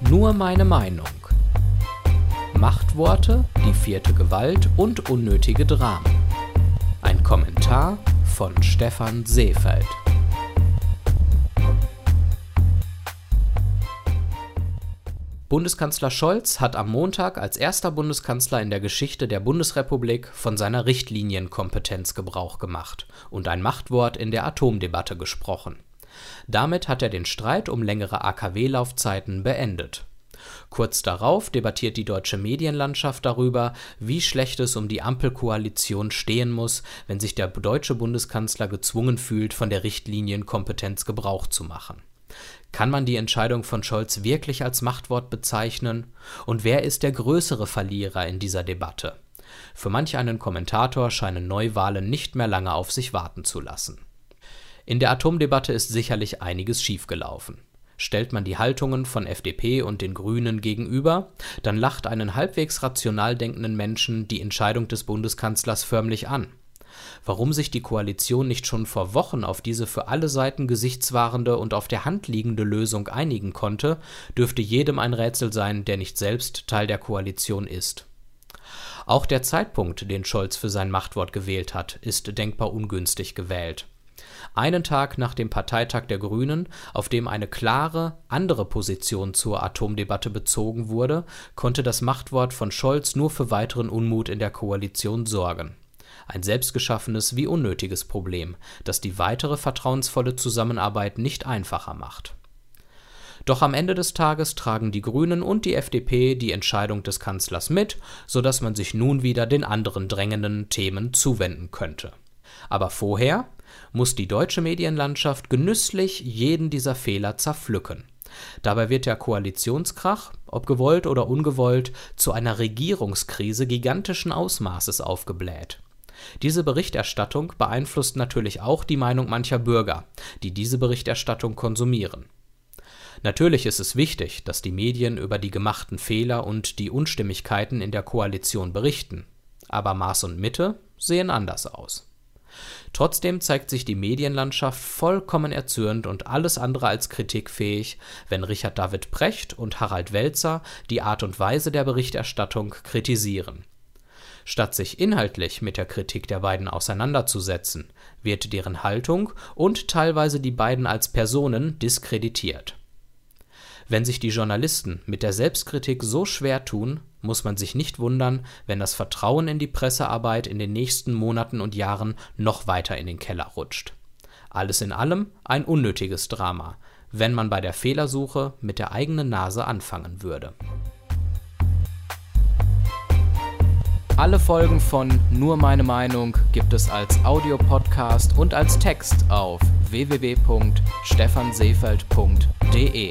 Nur meine Meinung. Machtworte, die vierte Gewalt und unnötige Dramen. Ein Kommentar von Stefan Seefeld. Bundeskanzler Scholz hat am Montag als erster Bundeskanzler in der Geschichte der Bundesrepublik von seiner Richtlinienkompetenz Gebrauch gemacht und ein Machtwort in der Atomdebatte gesprochen. Damit hat er den Streit um längere AKW-Laufzeiten beendet. Kurz darauf debattiert die deutsche Medienlandschaft darüber, wie schlecht es um die Ampelkoalition stehen muss, wenn sich der deutsche Bundeskanzler gezwungen fühlt, von der Richtlinienkompetenz Gebrauch zu machen. Kann man die Entscheidung von Scholz wirklich als Machtwort bezeichnen? Und wer ist der größere Verlierer in dieser Debatte? Für manch einen Kommentator scheinen Neuwahlen nicht mehr lange auf sich warten zu lassen. In der Atomdebatte ist sicherlich einiges schiefgelaufen. Stellt man die Haltungen von FDP und den Grünen gegenüber, dann lacht einen halbwegs rational denkenden Menschen die Entscheidung des Bundeskanzlers förmlich an. Warum sich die Koalition nicht schon vor Wochen auf diese für alle Seiten gesichtswahrende und auf der Hand liegende Lösung einigen konnte, dürfte jedem ein Rätsel sein, der nicht selbst Teil der Koalition ist. Auch der Zeitpunkt, den Scholz für sein Machtwort gewählt hat, ist denkbar ungünstig gewählt. Einen Tag nach dem Parteitag der Grünen, auf dem eine klare, andere Position zur Atomdebatte bezogen wurde, konnte das Machtwort von Scholz nur für weiteren Unmut in der Koalition sorgen ein selbstgeschaffenes wie unnötiges Problem, das die weitere vertrauensvolle Zusammenarbeit nicht einfacher macht. Doch am Ende des Tages tragen die Grünen und die FDP die Entscheidung des Kanzlers mit, so dass man sich nun wieder den anderen drängenden Themen zuwenden könnte. Aber vorher muss die deutsche Medienlandschaft genüsslich jeden dieser Fehler zerpflücken. Dabei wird der Koalitionskrach, ob gewollt oder ungewollt, zu einer Regierungskrise gigantischen Ausmaßes aufgebläht. Diese Berichterstattung beeinflusst natürlich auch die Meinung mancher Bürger, die diese Berichterstattung konsumieren. Natürlich ist es wichtig, dass die Medien über die gemachten Fehler und die Unstimmigkeiten in der Koalition berichten, aber Maß und Mitte sehen anders aus. Trotzdem zeigt sich die Medienlandschaft vollkommen erzürnt und alles andere als kritikfähig, wenn Richard David Precht und Harald Welzer die Art und Weise der Berichterstattung kritisieren Statt sich inhaltlich mit der Kritik der beiden auseinanderzusetzen, wird deren Haltung und teilweise die beiden als Personen diskreditiert. Wenn sich die Journalisten mit der Selbstkritik so schwer tun, muss man sich nicht wundern, wenn das Vertrauen in die Pressearbeit in den nächsten Monaten und Jahren noch weiter in den Keller rutscht. Alles in allem ein unnötiges Drama, wenn man bei der Fehlersuche mit der eigenen Nase anfangen würde. Alle Folgen von Nur meine Meinung gibt es als Audiopodcast und als Text auf www.stephanseefeld.de.